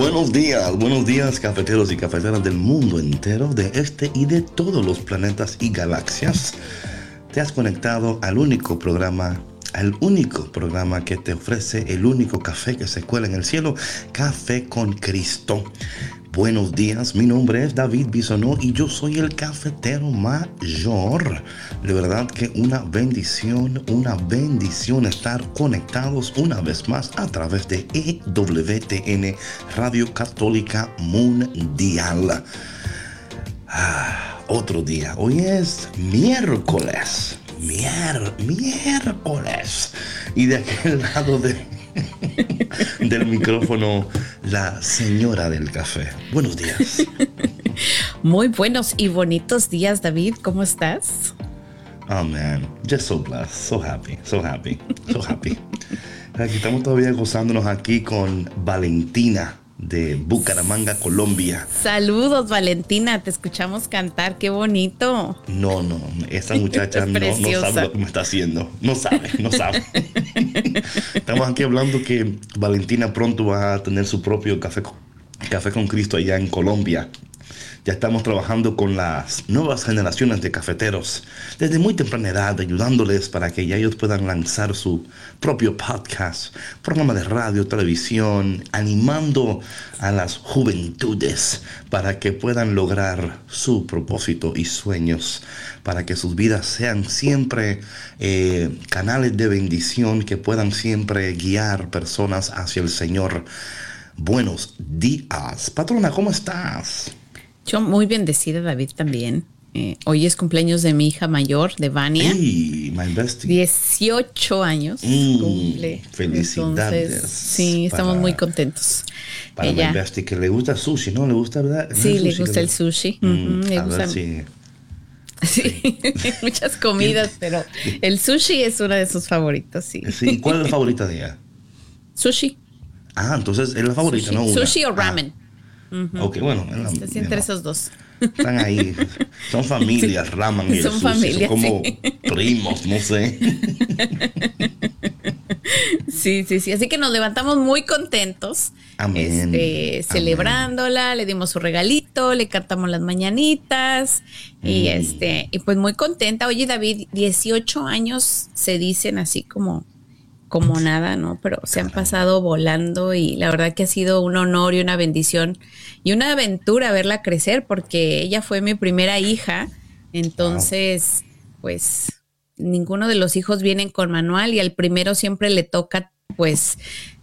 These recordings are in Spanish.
Buenos días, buenos días cafeteros y cafeteras del mundo entero, de este y de todos los planetas y galaxias. Te has conectado al único programa, al único programa que te ofrece el único café que se cuela en el cielo, Café con Cristo. Buenos días, mi nombre es David Bisonó y yo soy el cafetero mayor. De verdad que una bendición, una bendición estar conectados una vez más a través de EWTN Radio Católica Mundial. Ah, otro día, hoy es miércoles, mier, miércoles. Y de aquel lado de del micrófono la señora del café. Buenos días. Muy buenos y bonitos días, David. ¿Cómo estás? Oh man, just so blessed, so happy, so happy, so happy. Aquí estamos todavía gozándonos aquí con Valentina de Bucaramanga, Colombia. Saludos, Valentina, te escuchamos cantar, qué bonito. No, no, esa muchacha no, no, sabe lo que me está haciendo. No sabe, no sabe. Estamos aquí hablando que Valentina pronto va a tener su propio café, café con Cristo allá en Colombia. Ya estamos trabajando con las nuevas generaciones de cafeteros desde muy temprana edad, ayudándoles para que ya ellos puedan lanzar su propio podcast, programa de radio, televisión, animando a las juventudes para que puedan lograr su propósito y sueños, para que sus vidas sean siempre eh, canales de bendición que puedan siempre guiar personas hacia el Señor. Buenos días. Patrona, ¿cómo estás? Yo muy bendecida, David, también. Eh, hoy es cumpleaños de mi hija mayor, de Vania. Sí, my bestie. 18 años mm, cumple. Felicidades. sí, estamos muy contentos. Para Ella, my bestie, que le gusta sushi, ¿no? ¿Le gusta, verdad? Sí, le gusta el sushi. Mm, le a gusta, ver si... Sí, muchas comidas, pero el sushi es uno de sus favoritos, sí. sí. ¿Cuál es la favorita de ella? Sushi. Ah, entonces es la favorita, sushi. ¿no? Una. Sushi o ramen. Ah. Ok, bueno. La, Está entre esos dos. Están ahí. Son familias, sí. Raman y son el sushi. familias, son como sí. primos, no sé. Sí, sí, sí. Así que nos levantamos muy contentos. Amén. Este, celebrándola, le dimos su regalito, le cantamos las mañanitas. Y Mm. este, y pues muy contenta. Oye, David, 18 años se dicen así como, como nada, ¿no? Pero se han pasado volando y la verdad que ha sido un honor y una bendición y una aventura verla crecer porque ella fue mi primera hija. Entonces, pues ninguno de los hijos vienen con manual y al primero siempre le toca, pues,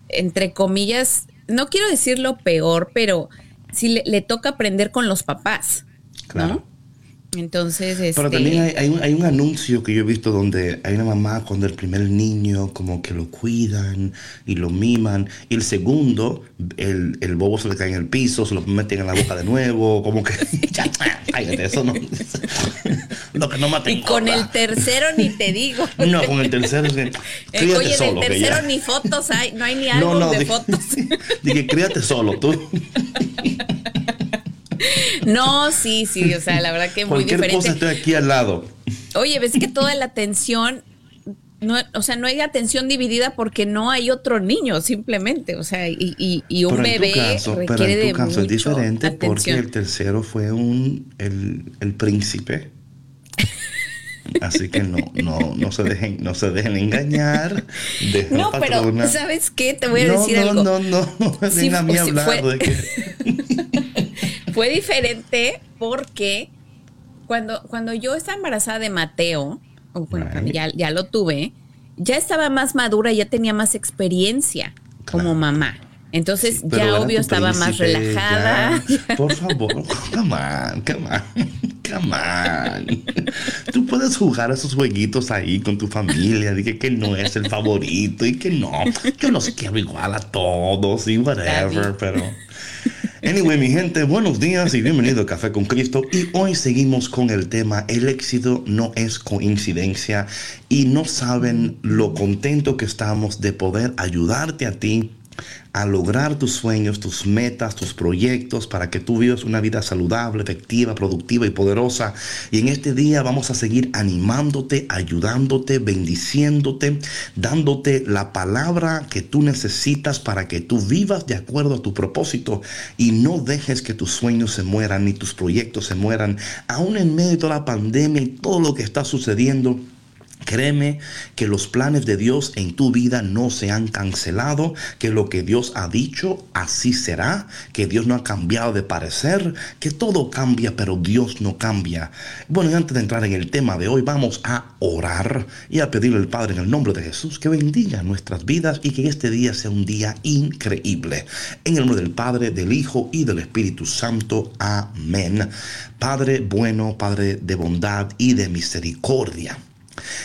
entre comillas, no quiero decir lo peor, pero sí le, le toca aprender con los papás. Claro. ¿no? Entonces, este, Pero también hay, hay, un, hay un anuncio que yo he visto donde hay una mamá cuando el primer niño como que lo cuidan y lo miman y el segundo, el, el bobo se le cae en el piso, se lo meten en la boca de nuevo, como que ya, cállate, eso no. lo que no mate y con el tercero ni te digo. No, con el tercero es que críate Oye, solo. del que tercero ya- ni fotos hay, no hay ni No, álbum no, de di- fotos. Dije, críate solo, tú. No, sí, sí, o sea, la verdad que muy Cualquier cosa diferente. estoy aquí al lado. Oye, ves que toda la atención, no, o sea, no hay atención dividida porque no hay otro niño, simplemente, o sea, y, y, y un Pero bebé caso- pero requiere en tu de caso es diferente porque atención. el tercero fue un el, el príncipe. Así que no, no, no se dejen, no se dejen engañar. Dejen No, pero. ¿sabes qué? Te voy a no, decir no, algo. No, no, no, Sí, den a mí fue- de que Fue diferente porque cuando, cuando yo estaba embarazada de Mateo, bueno, ya, ya lo tuve, ya estaba más madura, ya tenía más experiencia como mamá. Entonces ya obvio estaba más relajada. Por favor, come on, come on, come on. Tú puedes jugar esos jueguitos ahí con tu familia, dije que no es el favorito y que no, yo los quiero igual a todos y whatever, pero... Anyway, mi gente, buenos días y bienvenido a Café con Cristo. Y hoy seguimos con el tema El éxito no es coincidencia. Y no saben lo contento que estamos de poder ayudarte a ti a lograr tus sueños, tus metas, tus proyectos, para que tú vivas una vida saludable, efectiva, productiva y poderosa. Y en este día vamos a seguir animándote, ayudándote, bendiciéndote, dándote la palabra que tú necesitas para que tú vivas de acuerdo a tu propósito y no dejes que tus sueños se mueran ni tus proyectos se mueran, aún en medio de la pandemia y todo lo que está sucediendo. Créeme que los planes de Dios en tu vida no se han cancelado, que lo que Dios ha dicho así será, que Dios no ha cambiado de parecer, que todo cambia pero Dios no cambia. Bueno, y antes de entrar en el tema de hoy, vamos a orar y a pedirle al Padre en el nombre de Jesús que bendiga nuestras vidas y que este día sea un día increíble. En el nombre del Padre, del Hijo y del Espíritu Santo. Amén. Padre bueno, Padre de bondad y de misericordia.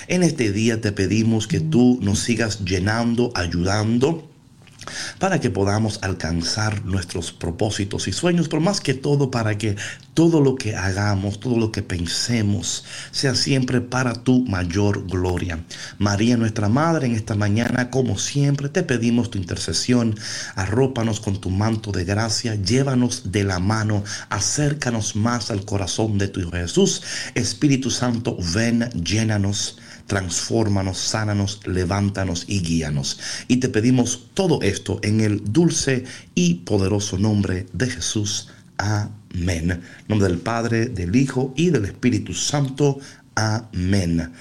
En este día te pedimos que tú nos sigas llenando, ayudando para que podamos alcanzar nuestros propósitos y sueños, pero más que todo para que todo lo que hagamos, todo lo que pensemos, sea siempre para tu mayor gloria. María, nuestra Madre, en esta mañana, como siempre, te pedimos tu intercesión, arrópanos con tu manto de gracia, llévanos de la mano, acércanos más al corazón de tu Hijo Jesús. Espíritu Santo, ven, llénanos transfórmanos, sánanos, levántanos y guíanos. Y te pedimos todo esto en el dulce y poderoso nombre de Jesús. Amén. Nombre del Padre, del Hijo y del Espíritu Santo. Amén.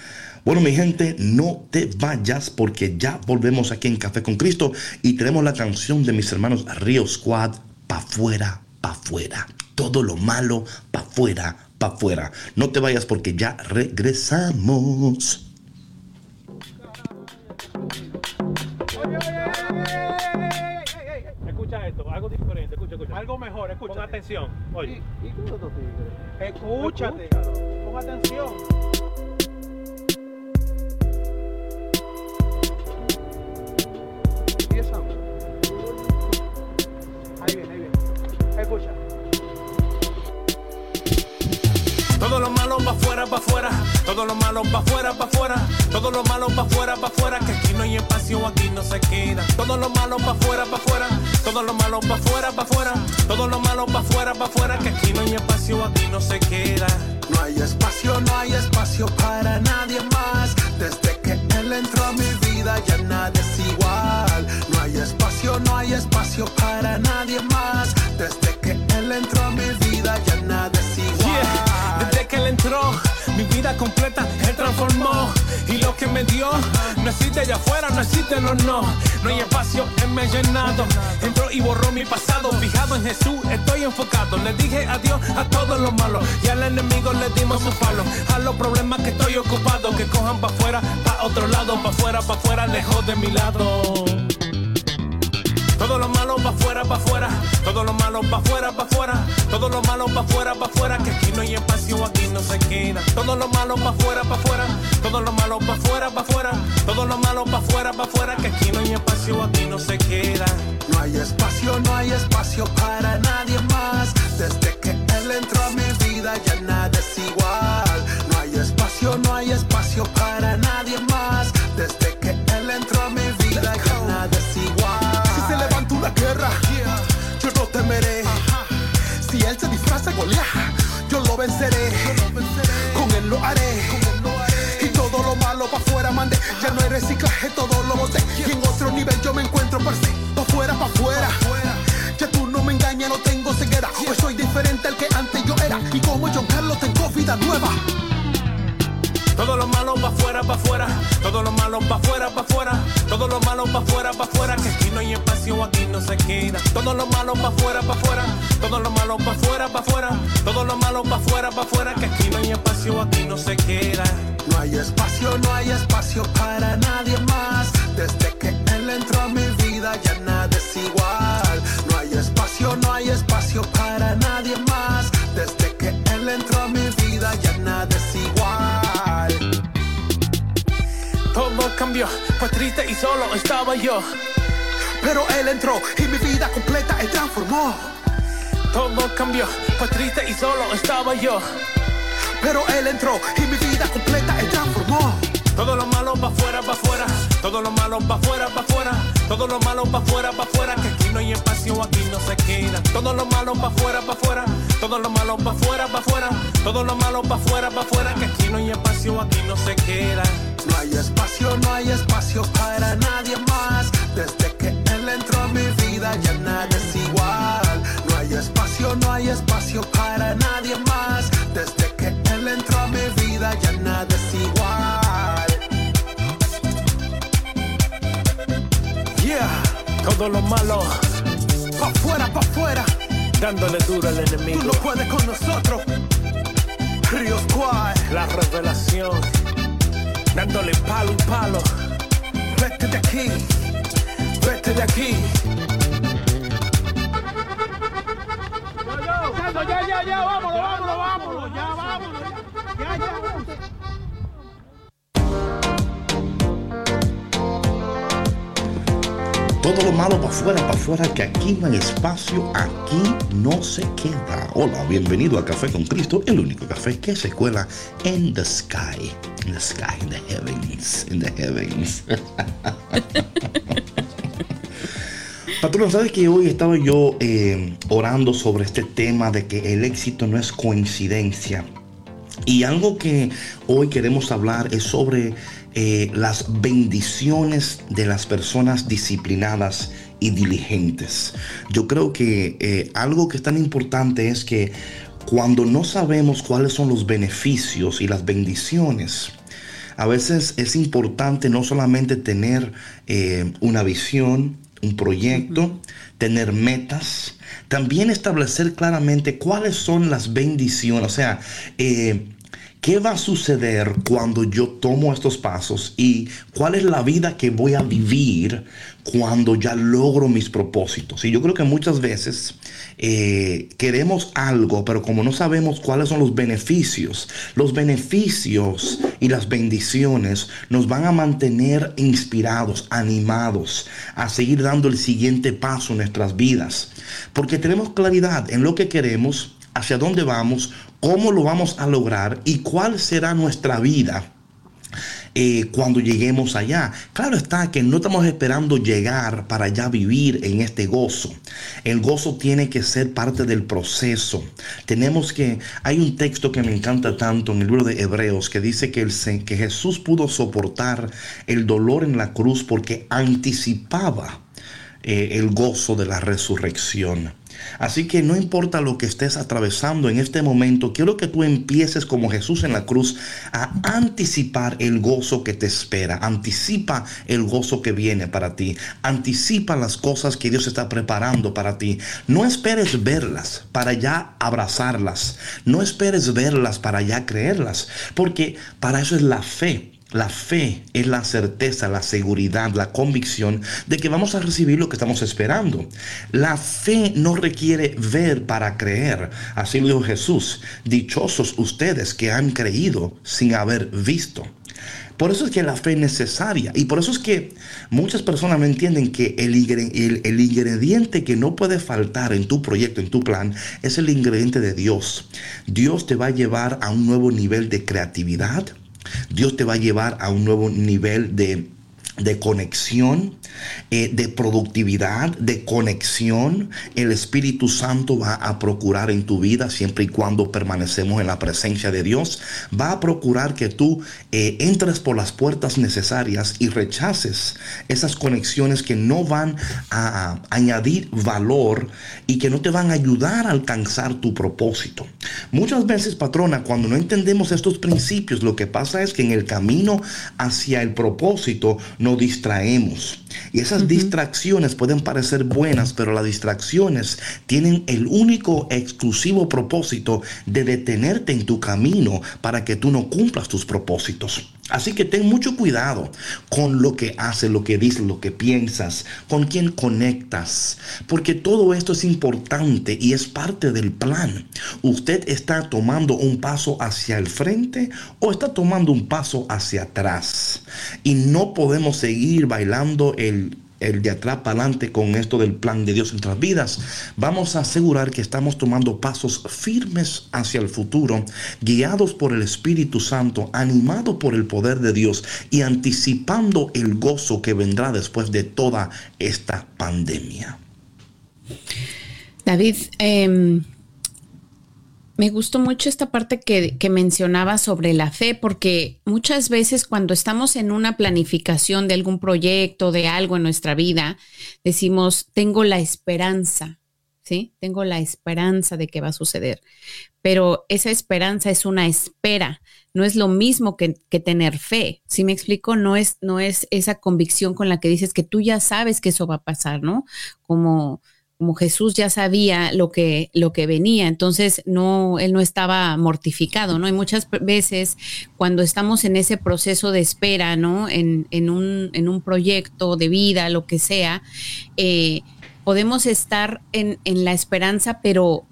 Bueno, mi gente, no te vayas porque ya volvemos aquí en Café con Cristo y tenemos la canción de mis hermanos Río Squad, pa' fuera, pa' fuera. Todo lo malo, pa' fuera, pa' fuera. No te vayas porque ya regresamos. Escucha esto, algo diferente, escucha, escucha. Algo mejor, escucha. Pon atención. Oye. ¿Y, y tú Escúchate, pon atención. Ahí viene, ahí viene. Escucha. Todo lo malo va afuera, va afuera. Todo lo malo va afuera, va afuera. Todo lo malo va afuera, va afuera. Que aquí no hay espacio, aquí no se queda. Todo lo malo va afuera, va afuera. Todo lo malo va afuera, va afuera. Todo lo malo va afuera, va afuera. Que aquí no hay espacio, aquí no se queda. No hay espacio, no hay espacio para nadie más. Desde que él entró a mi vida ya nada es igual. No hay espacio, no hay espacio para nadie más. Desde que él entró a mi vida ya nada es igual entró, mi vida completa él transformó. Y lo que me dio, no existe allá afuera, no existe, no, no. No hay espacio, él me llenado. Entró y borró mi pasado. Fijado en Jesús, estoy enfocado. Le dije adiós a todos los malos. Y al enemigo le dimos su palo. A los problemas que estoy ocupado, que cojan pa' afuera, pa' otro lado, pa' afuera, pa' afuera, lejos de mi lado. Todo lo malo pa' afuera, pa' afuera. Todo lo malo pa' afuera, pa' afuera. Todo lo malo pa' afuera, pa' afuera. Que aquí no hay espacio, aquí no se queda. Todo lo malo pa' afuera, pa' afuera. Todo lo malo pa' afuera, pa' afuera. Todo lo malo pa' afuera, pa' afuera. Que aquí no hay espacio, aquí no se queda. No hay espacio, no hay espacio para nadie más. Desde que él entró a mi vida ya nada es igual. No hay espacio, no hay espacio para nadie más. Desde que él entró a mi vida guerra, yo no temeré. Si él se disfraza Goliat, yo lo venceré. Con él lo haré. Y todo lo malo pa' afuera mandé. Ya no hay reciclaje, todo lo boté. Y en otro nivel yo me encuentro per se. Pa' afuera, pa' afuera. Ya tú no me engañas, no tengo ceguera. Pues soy diferente al que antes yo era. Y como John Carlos tengo vida nueva. Lo malo pa' afuera, pa' afuera. Todo lo malo pa' afuera, pa' afuera. Todo lo malo pa' afuera, pa' afuera. Que aquí no hay espacio, aquí no se queda. Todo lo malo pa' afuera, pa' afuera. Todo lo malo pa' afuera, pa' afuera. Todo lo malo pa' afuera, pa' afuera. Que aquí no hay espacio, aquí no se queda. No hay espacio, no hay espacio para nadie más. Desde que él entró a mi vida ya nada es igual. No hay espacio, no hay espacio para nadie más. Desde que él entró a mi vida ya nada cambió, pues triste y solo estaba yo. Pero él entró y mi vida completa él transformó. Todo cambió, pues triste y solo estaba yo. Pero él entró y mi vida completa él transformó. Todo lo malo pa' afuera, pa' afuera. Todo lo malo pa' afuera, pa' afuera. Todo lo malo pa' afuera, pa' afuera. Que aquí no hay espacio, aquí no se queda. Todo lo malo pa' afuera, pa' afuera. Todo lo malo pa' afuera, pa' afuera. Todo lo malo pa' afuera, pa' afuera. Que aquí no hay espacio, aquí no se queda. No hay espacio, no hay espacio para nadie más. Desde que él entró a mi vida ya nada es igual. No hay espacio, no hay espacio para nadie más. Desde que él entró a mi vida ya nada es igual. Yeah, todo lo malo, Pa' afuera, pa' afuera. dándole duro al Tú enemigo. no puedes con nosotros. Río Squad, La revelación, dándole palo y palo. vete de aquí. Vete de aquí. Ya, ya, ya, vámonos, vámonos, vámonos, ya, vámonos. Todo lo malo para afuera, para afuera, que aquí no hay espacio, aquí no se queda. Hola, bienvenido a Café con Cristo, el único café que se cuela en the sky. In the sky, in the heavens, in the heavens. Patrón, ¿sabes que hoy estaba yo eh, orando sobre este tema de que el éxito no es coincidencia? Y algo que hoy queremos hablar es sobre eh, las bendiciones de las personas disciplinadas y diligentes. Yo creo que eh, algo que es tan importante es que cuando no sabemos cuáles son los beneficios y las bendiciones, a veces es importante no solamente tener eh, una visión, un proyecto, tener metas, también establecer claramente cuáles son las bendiciones, o sea, eh, ¿Qué va a suceder cuando yo tomo estos pasos y cuál es la vida que voy a vivir cuando ya logro mis propósitos? Y yo creo que muchas veces eh, queremos algo, pero como no sabemos cuáles son los beneficios, los beneficios y las bendiciones nos van a mantener inspirados, animados, a seguir dando el siguiente paso en nuestras vidas. Porque tenemos claridad en lo que queremos, hacia dónde vamos, cómo lo vamos a lograr y cuál será nuestra vida. eh, cuando lleguemos allá. Claro está que no estamos esperando llegar para ya vivir en este gozo. El gozo tiene que ser parte del proceso. Tenemos que, hay un texto que me encanta tanto en el libro de Hebreos que dice que, el, que Jesús pudo soportar el dolor en la cruz porque anticipaba eh, el gozo de la resurrección. Así que no importa lo que estés atravesando en este momento, quiero que tú empieces como Jesús en la cruz a anticipar el gozo que te espera. Anticipa el gozo que viene para ti. Anticipa las cosas que Dios está preparando para ti. No esperes verlas para ya abrazarlas. No esperes verlas para ya creerlas, porque para eso es la fe. La fe es la certeza, la seguridad, la convicción de que vamos a recibir lo que estamos esperando. La fe no requiere ver para creer. Así lo dijo Jesús. Dichosos ustedes que han creído sin haber visto. Por eso es que la fe es necesaria. Y por eso es que muchas personas no entienden que el- el ingrediente que no puede faltar en tu proyecto, en tu plan, es el ingrediente de Dios. Dios te va a llevar a un nuevo nivel de creatividad. Dios te va a llevar a un nuevo nivel de de conexión, eh, de productividad, de conexión, el Espíritu Santo va a procurar en tu vida siempre y cuando permanecemos en la presencia de Dios. Va a procurar que tú eh, entres por las puertas necesarias y rechaces esas conexiones que no van a añadir valor y que no te van a ayudar a alcanzar tu propósito. Muchas veces, patrona, cuando no entendemos estos principios, lo que pasa es que en el camino hacia el propósito nos distraemos. Y esas distracciones pueden parecer buenas, pero las distracciones tienen el único exclusivo propósito de detenerte en tu camino para que tú no cumplas tus propósitos. Así que ten mucho cuidado con lo que haces, lo que dices, lo que piensas, con quién conectas, porque todo esto es importante y es parte del plan. ¿Usted está tomando un paso hacia el frente o está tomando un paso hacia atrás? Y no podemos seguir bailando el el de atrás para adelante con esto del plan de Dios en nuestras vidas, vamos a asegurar que estamos tomando pasos firmes hacia el futuro, guiados por el Espíritu Santo, animados por el poder de Dios y anticipando el gozo que vendrá después de toda esta pandemia. David, eh, me gustó mucho esta parte que, mencionaba sobre la fe, porque muchas veces cuando estamos en una planificación de algún proyecto, de algo en nuestra vida, decimos, tengo la esperanza, ¿sí? Tengo la esperanza de que va a suceder. Pero esa esperanza es una espera, no es lo mismo que, que tener fe. Si me explico, no es, no es esa convicción con la que dices que tú ya sabes que eso va a pasar, ¿no? Como como Jesús ya sabía lo que, lo que venía, entonces no, él no estaba mortificado, ¿no? Y muchas veces cuando estamos en ese proceso de espera, ¿no? En, en, un, en un, proyecto de vida, lo que sea, eh, podemos estar en, en, la esperanza, pero,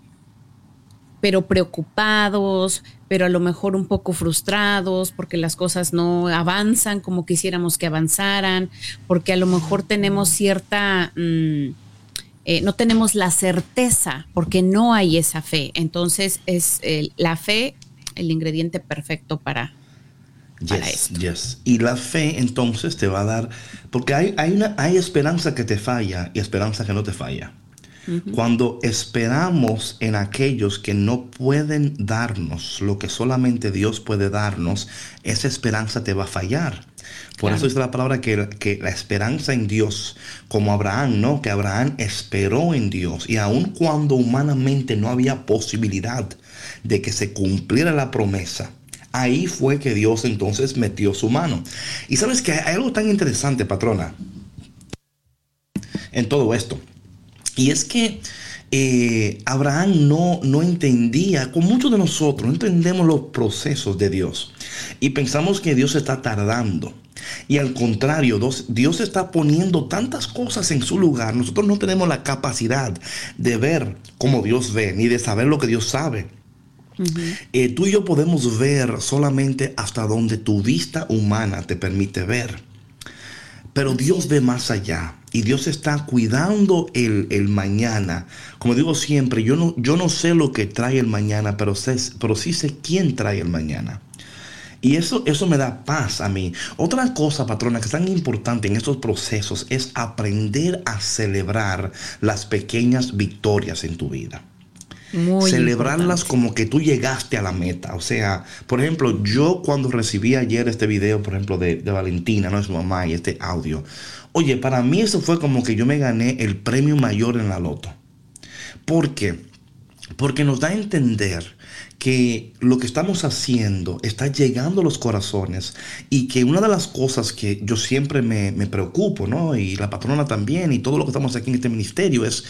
pero preocupados, pero a lo mejor un poco frustrados porque las cosas no avanzan como quisiéramos que avanzaran, porque a lo mejor tenemos cierta... Mmm, eh, no tenemos la certeza porque no hay esa fe. Entonces es el, la fe el ingrediente perfecto para, para yes, Yes. Y la fe entonces te va a dar, porque hay, hay, una, hay esperanza que te falla y esperanza que no te falla. Uh -huh. Cuando esperamos en aquellos que no pueden darnos lo que solamente Dios puede darnos, esa esperanza te va a fallar. Por claro. eso dice la palabra que, que, la esperanza en Dios, como Abraham, ¿no? Que Abraham esperó en Dios y aun cuando humanamente no había posibilidad de que se cumpliera la promesa, ahí fue que Dios entonces metió su mano. Y sabes que hay algo tan interesante, patrona, en todo esto. Y es que eh, Abraham no, no entendía, con muchos de nosotros, no entendemos los procesos de Dios. Y pensamos que Dios está tardando. Y al contrario, Dios está poniendo tantas cosas en su lugar. Nosotros no tenemos la capacidad de ver como Dios ve, ni de saber lo que Dios sabe. Uh -huh. eh, tú y yo podemos ver solamente hasta donde tu vista humana te permite ver. Pero Dios ve más allá y Dios está cuidando el, el, mañana. Como digo siempre, yo no, yo no sé lo que trae el mañana, pero, sé, pero sí sé quién trae el mañana. Y eso, eso me da paz a mí. Otra cosa, patrona, que es tan importante en estos procesos es aprender a celebrar las pequeñas victorias en tu vida. Muy celebrarlas importante. como que tú llegaste a la meta. O sea, por ejemplo, yo cuando recibí ayer este video, por ejemplo, de, de Valentina, no es mamá, y este audio, oye, para mí eso fue como que yo me gané el premio mayor en la loto. ¿Por qué? Porque nos da a entender que lo que estamos haciendo está llegando a los corazones y que una de las cosas que yo siempre me, me preocupo, ¿no? Y la patrona también y todo lo que estamos aquí en este ministerio es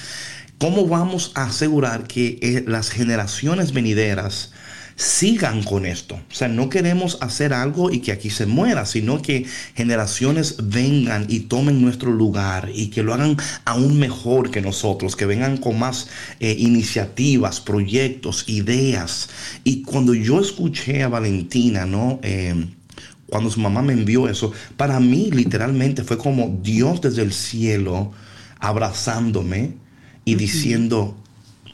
cómo vamos a asegurar que eh, las generaciones venideras sigan con esto. O sea, no queremos hacer algo y que aquí se muera, sino que generaciones vengan y tomen nuestro lugar y que lo hagan aún mejor que nosotros, que vengan con más eh, iniciativas, proyectos, ideas. Y cuando yo escuché a Valentina, ¿no? Eh, cuando su mamá me envió eso, para mí literalmente fue como Dios desde el cielo abrazándome y uh -huh. diciendo,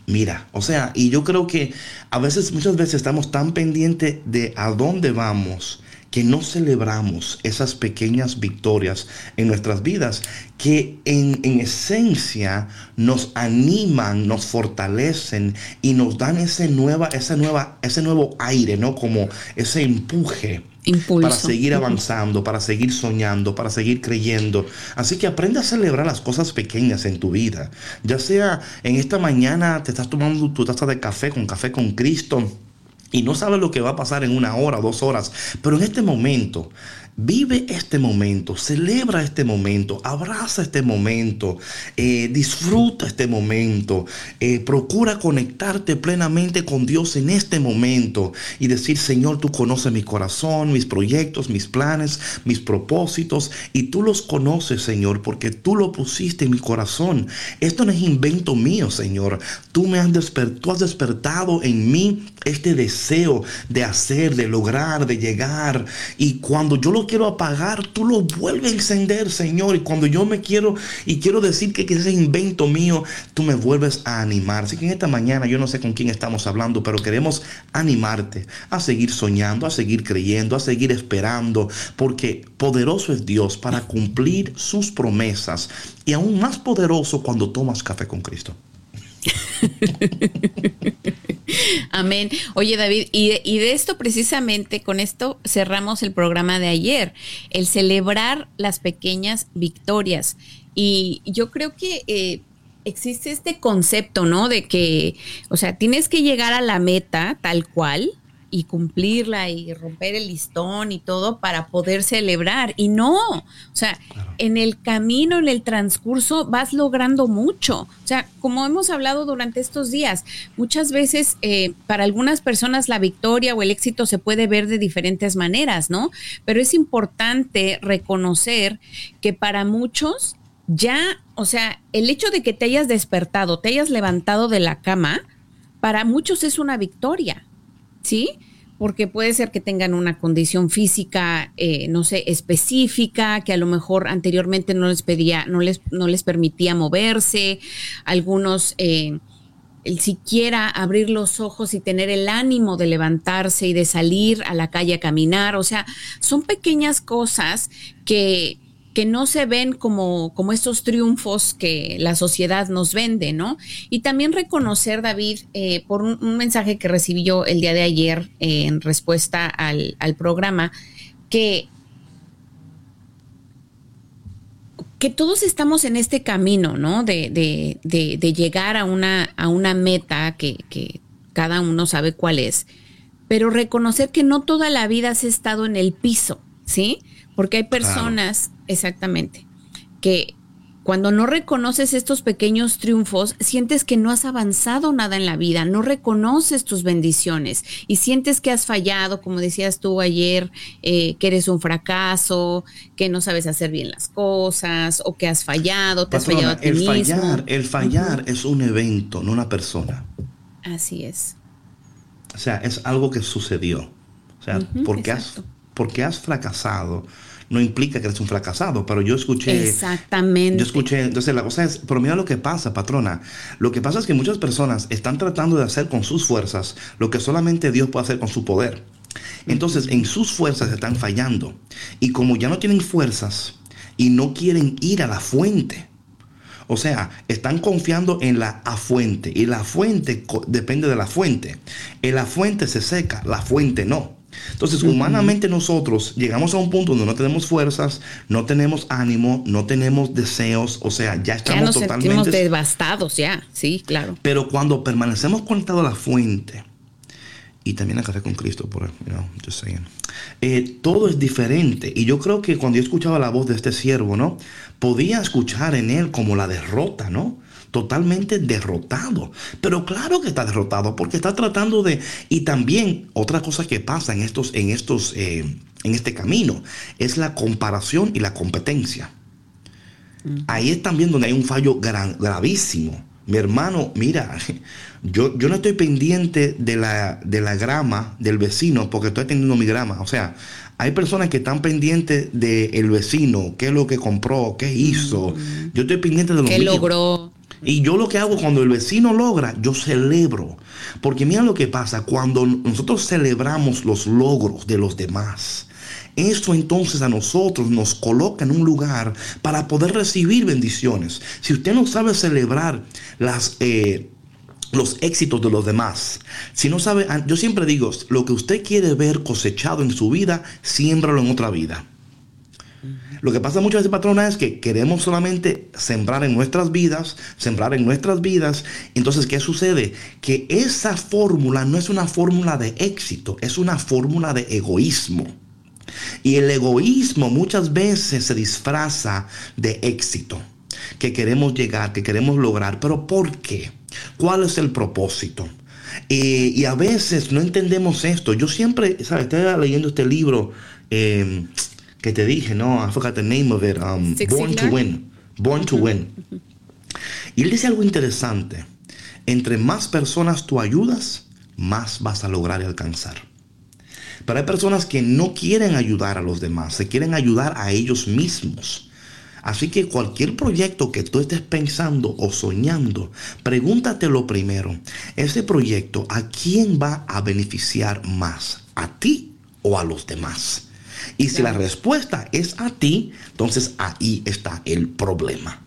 mira, o sea, y yo creo que a veces, muchas veces estamos tan pendientes de a dónde vamos que no celebramos esas pequeñas victorias en nuestras vidas que en, esencia nos animan, nos fortalecen y nos dan ese, nueva, esa nueva, ese nuevo aire, ¿no? Como ese empuje. Para seguir avanzando, para seguir soñando, para seguir creyendo. Así que aprende a celebrar las cosas pequeñas en tu vida. Ya sea en esta mañana te estás tomando tu taza de café con café con Cristo y no sabes lo que va a pasar en una hora, dos horas, pero en este momento Vive este momento, celebra este momento, abraza este momento, eh, disfruta este momento, eh, procura conectarte plenamente con Dios en este momento y decir, Señor, tú conoces mi corazón, mis proyectos, mis planes, mis propósitos y tú los conoces, Señor, porque tú lo pusiste en mi corazón. Esto no es invento mío, Señor. Tú me has, despertado, has despertado en mí este deseo de hacer, de lograr, de llegar. Y cuando yo lo quiero apagar, tú lo vuelves a encender, Señor. Y cuando yo me quiero y quiero decir que ese invento mío, tú me vuelves a animar. Así que en esta mañana yo no sé con quién estamos hablando, pero queremos animarte a seguir soñando, a seguir creyendo, a seguir esperando, porque poderoso es Dios para cumplir sus promesas y aún más poderoso cuando tomas café con Cristo. Amén. Oye, David, y de, esto precisamente, con esto cerramos el programa de ayer, el celebrar las pequeñas victorias. Y yo creo que eh, existe este concepto, ¿no? De que, o sea, tienes que llegar a la meta tal cual, y cumplirla y romper el listón y todo para poder celebrar. Y no, o sea, en el camino, en el transcurso, vas logrando mucho. O sea, como hemos hablado durante estos días, muchas veces eh, para algunas personas la victoria o el éxito se puede ver de diferentes maneras, ¿no? Pero es importante reconocer que para muchos ya, o sea, el hecho de que te hayas despertado, te hayas levantado de la cama, para muchos es una victoria. ¿sí? Porque puede ser que tengan una condición física, eh, no sé, específica, que a lo mejor anteriormente no les pedía, no les, no les permitía moverse, algunos eh, el siquiera abrir los ojos y tener el ánimo de levantarse y de salir a la calle a caminar. O sea, son pequeñas cosas que, que no se ven como, como estos triunfos que la sociedad nos vende, ¿no? Y también reconocer, David, eh, por un, mensaje que recibí yo el día de ayer eh, en respuesta al, programa, que, que todos estamos en este camino, ¿no? De, de, llegar a una, a una meta que, que cada uno sabe cuál es, pero reconocer que no toda la vida has estado en el piso, ¿sí? Porque hay personas, exactamente, que cuando no reconoces estos pequeños triunfos, sientes que no has avanzado nada en la vida, no reconoces tus bendiciones y sientes que has fallado, como decías tú ayer, eh, que eres un fracaso, que no sabes hacer bien las cosas o que has fallado, te has fallado a ti el mismo. Fallar, el fallar es un evento, no una persona. Así es. O sea, es algo que sucedió. O sea, porque has porque has fracasado no implica que eres un fracasado, pero yo escuché... Exactamente. Yo escuché, entonces la cosa es, pero mira lo que pasa, patrona. Lo que pasa es que muchas personas están tratando de hacer con sus fuerzas lo que solamente Dios puede hacer con su poder. Entonces, en sus fuerzas están fallando. Y como ya no tienen fuerzas y no quieren ir a la fuente, o sea, están confiando en la fuente y la fuente depende de la fuente. En la fuente se seca, la fuente no. Entonces, humanamente nosotros llegamos a un punto donde no tenemos fuerzas, no tenemos ánimo, no tenemos deseos, o sea, ya estamos ya nos totalmente devastados ya, sí, claro. Pero cuando permanecemos conectados a la fuente y también a café con Cristo, por you know, just saying, eh, todo es diferente. Y yo creo que cuando yo escuchaba la voz de este siervo, ¿no? Podía escuchar en él como la derrota, ¿no? Totalmente derrotado. Pero claro que está derrotado porque está tratando de... Y también otra cosa que pasa en estos, en estos, eh, en este camino es la comparación y la competencia. Ahí es también donde hay un fallo gravísimo. Mi hermano, mira, yo, yo no estoy pendiente de la, de la grama del vecino porque estoy teniendo mi grama. O sea, hay personas que están pendientes del vecino, qué es lo que compró, qué hizo. Yo estoy pendiente de lo que logró. Y yo lo que hago cuando el vecino logra, yo celebro. Porque mira lo que pasa, cuando nosotros celebramos los logros de los demás, Eso entonces a nosotros nos coloca en un lugar para poder recibir bendiciones. Si usted no sabe celebrar las... Eh, los éxitos de los demás. Si no sabe, yo siempre digo, lo que usted quiere ver cosechado en su vida, siémbralo en otra vida. Lo que pasa muchas veces, patrona, es que queremos solamente sembrar en nuestras vidas, sembrar en nuestras vidas. Entonces, ¿qué sucede? Que esa fórmula no es una fórmula de éxito, es una fórmula de egoísmo. Y el egoísmo muchas veces se disfraza de éxito, que queremos llegar, que queremos lograr. Pero ¿por qué? ¿Cuál es el propósito? Y a veces no entendemos esto. Yo siempre, ¿sabes? Estaba leyendo este libro. Eh, que te dije, no, I forgot the name of it, um, Born to Win, Born to Win. Y él dice algo interesante, entre más personas tú ayudas, más vas a lograr alcanzar. Pero hay personas que no quieren ayudar a los demás, se quieren ayudar a ellos mismos. Así que cualquier proyecto que tú estés pensando o soñando, pregúntate lo primero, ese proyecto, ¿a quién va a beneficiar más? ¿A ti o a los demás? Y si la respuesta es a ti, entonces ahí está el problema.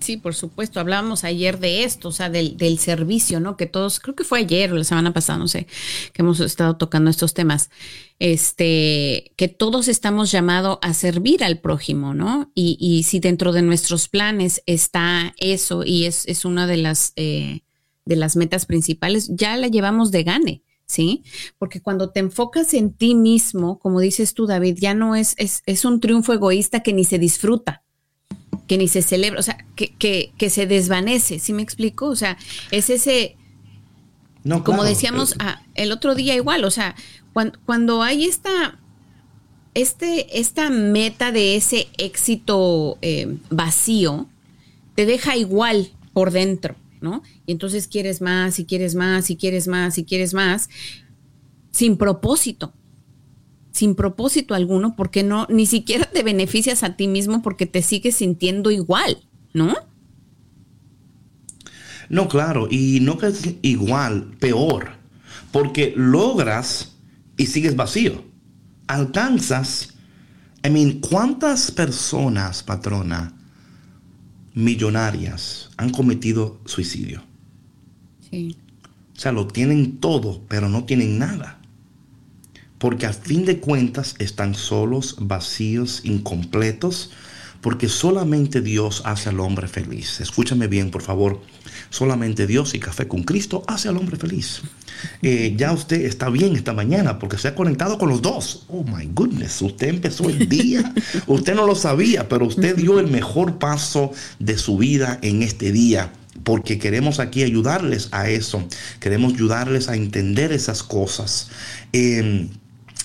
Sí, por supuesto. Hablábamos ayer de esto, o sea, del, del, servicio, ¿no? Que todos, creo que fue ayer o la semana pasada, no sé, que hemos estado tocando estos temas. Este, que todos estamos llamados a servir al prójimo, ¿no? Y, y, si dentro de nuestros planes está eso y es, es una de las, eh, de las metas principales, ya la llevamos de gane. ¿Sí? Porque cuando te enfocas en ti mismo, como dices tú, David, ya no es, es, un triunfo egoísta que ni se disfruta, que ni se celebra, o sea, que, se desvanece, ¿sí me explico? O sea, es ese, no, como decíamos ah, el otro día igual, o sea, cuando, hay esta, este, esta meta de ese éxito eh, vacío, te deja igual por dentro. ¿No? Y entonces quieres más y quieres más y quieres más y quieres más sin propósito, sin propósito alguno, porque no, ni siquiera te beneficias a ti mismo porque te sigues sintiendo igual, ¿no? No, claro, y no que es igual, peor, porque logras y sigues vacío. Alcanzas, I mean, ¿cuántas personas, patrona, millonarias han cometido suicidio. Sí. O sea, lo tienen todo, pero no tienen nada. Porque a fin de cuentas están solos, vacíos, incompletos, porque solamente Dios hace al hombre feliz. Escúchame bien, por favor. Solamente Dios y café con Cristo hace al hombre feliz. Eh, ya usted está bien esta mañana porque se ha conectado con los dos. Oh my goodness, usted empezó el día. usted no lo sabía, pero usted dio el mejor paso de su vida en este día porque queremos aquí ayudarles a eso. Queremos ayudarles a entender esas cosas. Em,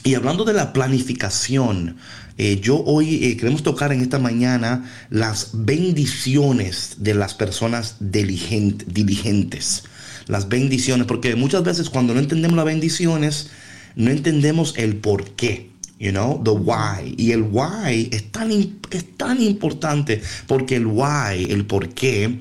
y hablando de la planificación, eh, yo hoy eh, queremos tocar en esta mañana las bendiciones de las personas diligentes. Las bendiciones, porque muchas veces cuando no entendemos las bendiciones, no entendemos el por qué. You know, the why. Y el why es tan, es tan importante porque el why, el por qué,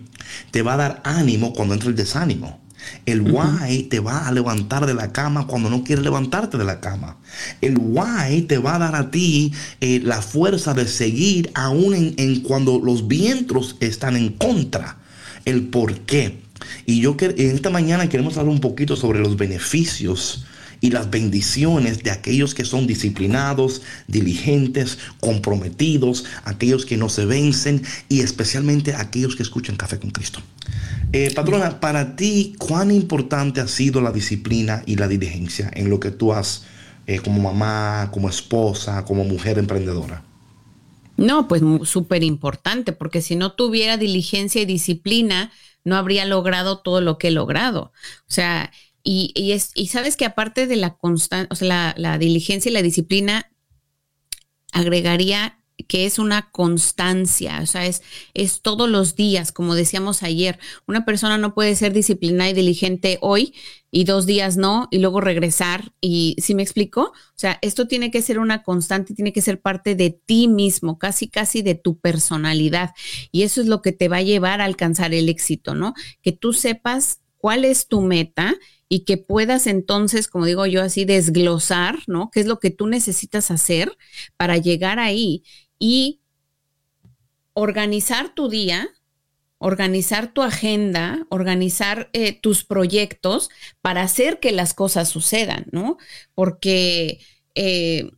te va a dar ánimo cuando entra el desánimo. El why te va a levantar de la cama cuando no quieres levantarte de la cama. El why te va a dar a ti eh, la fuerza de seguir aún en, cuando los vientos están en contra. El por qué. Y yo en esta mañana queremos hablar un poquito sobre los beneficios y las bendiciones de aquellos que son disciplinados, diligentes, comprometidos, aquellos que no se vencen y especialmente aquellos que escuchan Café con Cristo. Eh, patrona, para ti, ¿cuán importante ha sido la disciplina y la diligencia en lo que tú has eh, como mamá, como esposa, como mujer emprendedora? No, pues súper importante, porque si no tuviera diligencia y disciplina, no habría logrado todo lo que he logrado. O sea, y, y, es, y sabes que aparte de la constancia, o sea, la, diligencia y la disciplina, agregaría que es una constancia, o sea, es, es todos los días, como decíamos ayer. Una persona no puede ser disciplinada y diligente hoy y dos días no, y luego regresar. Y si me explico? O sea, esto tiene que ser una constante, tiene que ser parte de ti mismo, casi, casi de tu personalidad. Y eso es lo que te va a llevar a alcanzar el éxito, ¿no? Que tú sepas cuál es tu meta y que puedas entonces, como digo yo así, desglosar, ¿no? ¿Qué es lo que tú necesitas hacer para llegar ahí y organizar tu día, organizar tu agenda, organizar eh, tus proyectos para hacer que las cosas sucedan, ¿no? Porque eh,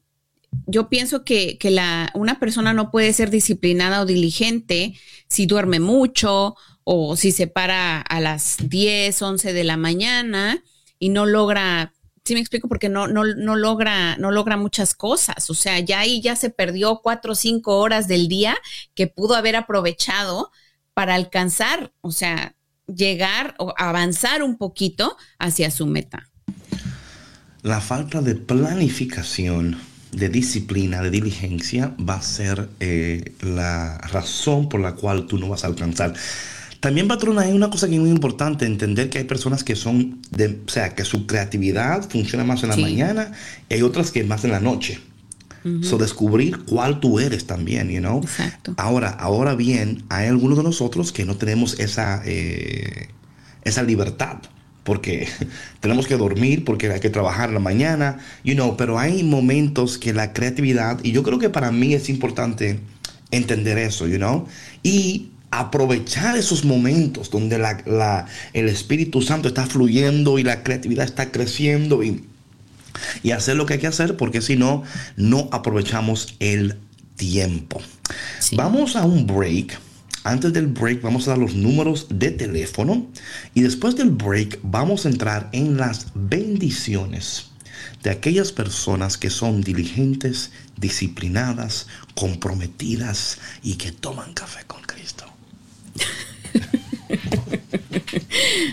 yo pienso que, la, una persona no puede ser disciplinada o diligente si duerme mucho o si se para a las 10, 11 de la mañana y no logra, sí me explico, porque no, no, no, logra, no logra muchas cosas. O sea, ya ahí ya se perdió cuatro o cinco horas del día que pudo haber aprovechado para alcanzar, o sea, llegar o avanzar un poquito hacia su meta. La falta de planificación de disciplina, de diligencia, va a ser eh, la razón por la cual tú no vas a alcanzar. También, patrona, hay una cosa que es muy importante, entender que hay personas que son, de, o sea, que su creatividad funciona más en la mañana y hay otras que más en la noche. So, descubrir cuál tú eres también, you know. Exacto. Ahora, ahora bien, hay algunos de nosotros que no tenemos esa, eh, esa libertad porque tenemos que dormir, porque hay que trabajar la mañana, you know, pero hay momentos que la creatividad, y yo creo que para mí es importante entender eso, you know, y aprovechar esos momentos donde la, el Espíritu Santo está fluyendo y la creatividad está creciendo y, y hacer lo que hay que hacer, porque si no, no aprovechamos el tiempo. Vamos a un break. Antes del break vamos a dar los números de teléfono y después del break vamos a entrar en las bendiciones de aquellas personas que son diligentes, disciplinadas, comprometidas y que toman café con Cristo.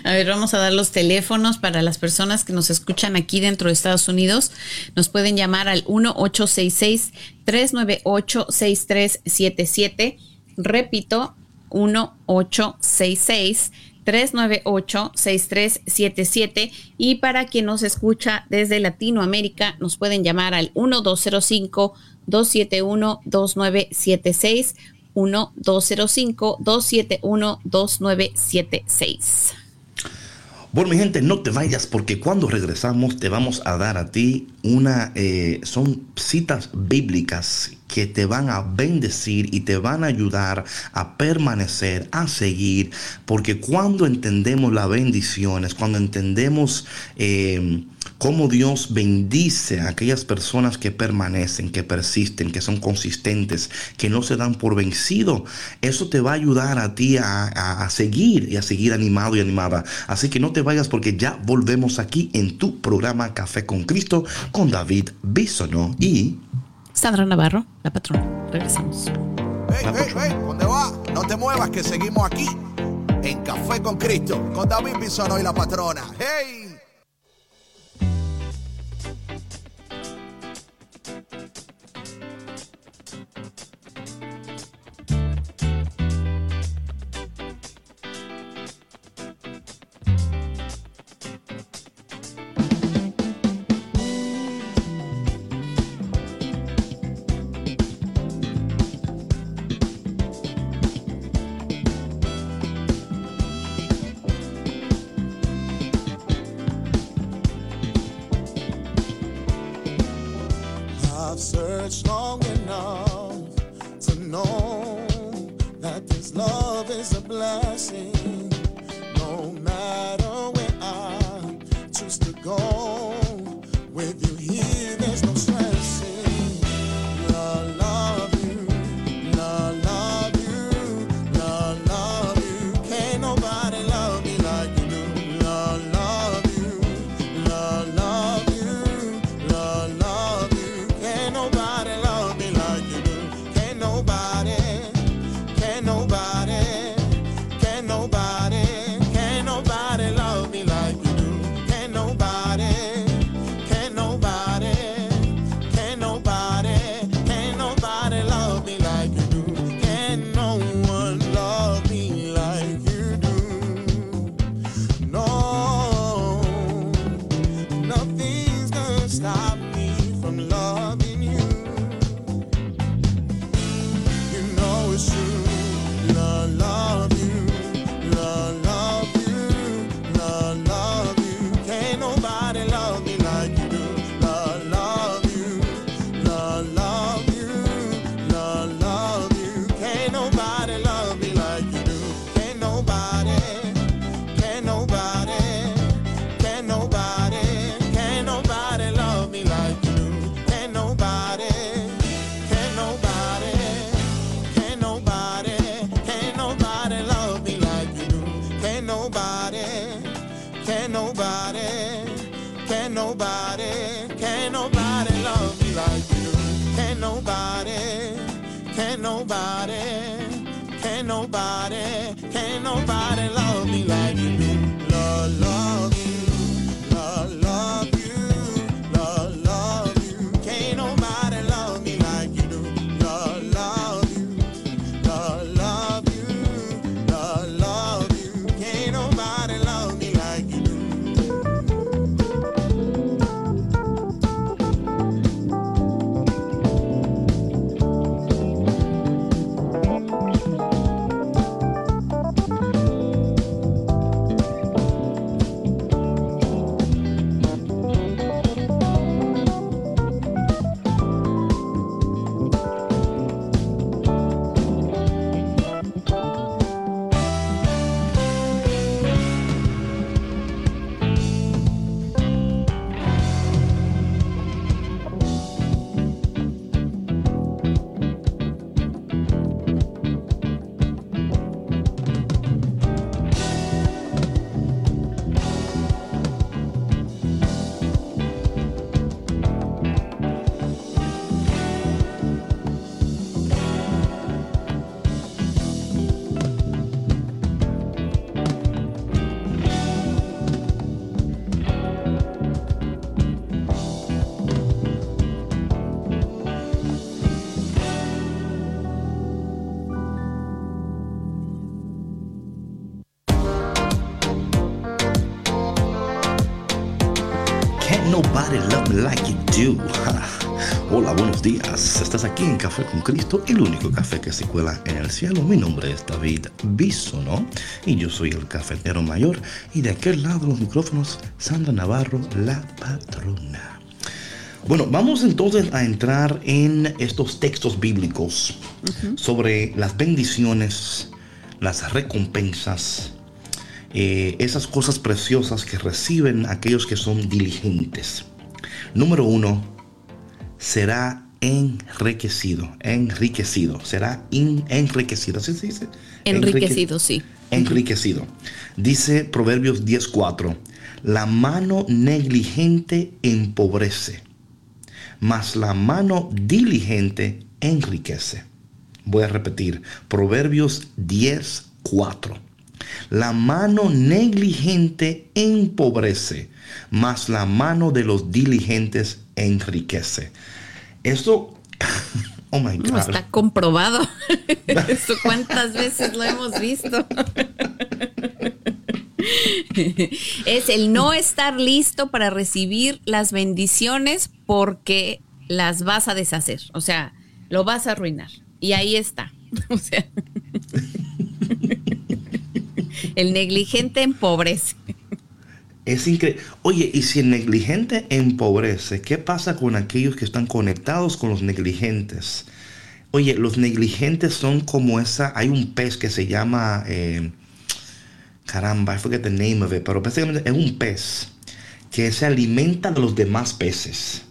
A ver, vamos a dar los teléfonos para las personas que nos escuchan aquí dentro de Estados Unidos. Nos pueden llamar al 1-866-398-6377. Repito, 1866 398 6377 y para quien nos escucha desde Latinoamérica nos pueden llamar al 1205 271 2976 1205 271 2976 bueno, mi gente, no te vayas porque cuando regresamos te vamos a dar a ti una, eh, son citas bíblicas que te van a bendecir y te van a ayudar a permanecer, a seguir, porque cuando entendemos las bendiciones, cuando entendemos eh, cómo Dios bendice a aquellas personas que permanecen, que persisten, que son consistentes, que no se dan por vencido, eso te va a ayudar a ti a, seguir y a seguir animado y animada. Así que no te vayas porque ya volvemos aquí en tu programa Café con Cristo con David Bisono y... Sandra Navarro, la patrona. Regresamos. Hey, hey, hey, ¿dónde va? No te muevas que seguimos aquí en Café con Cristo con David Bisono y la patrona. ¡Hey! Nobody, can't nobody, can't nobody buenos días. Estás aquí en Café con Cristo, el único café que se cuela en el cielo. Mi nombre es David Bisono y yo soy el cafetero mayor. Y de aquel lado los micrófonos, Sandra Navarro, la patrona. Bueno, vamos entonces a entrar en estos textos bíblicos sobre las bendiciones, las recompensas, eh, esas cosas preciosas que reciben aquellos que son diligentes. Número uno, será enriquecido, enriquecido, será in- enriquecido, ¿así se dice? Enriquecido, sí. Enriquecido. Dice Proverbios 10:4, la mano negligente empobrece, mas la mano diligente enriquece. Voy a repetir, Proverbios 10:4. La mano negligente empobrece, mas la mano de los diligentes enriquece. Esto, oh my No, God. está comprobado. Cuántas veces lo hemos visto. es el no estar listo para recibir las bendiciones porque las vas a deshacer. O sea, lo vas a arruinar. Y ahí está. O sea. El negligente empobrece. Es increíble. Oye, y si el negligente empobrece, ¿qué pasa con aquellos que están conectados con los negligentes? Oye, los negligentes son como esa. Hay un pez que se llama. eh, caramba, I forget the name of it, pero básicamente es un pez que se alimenta de los demás peces.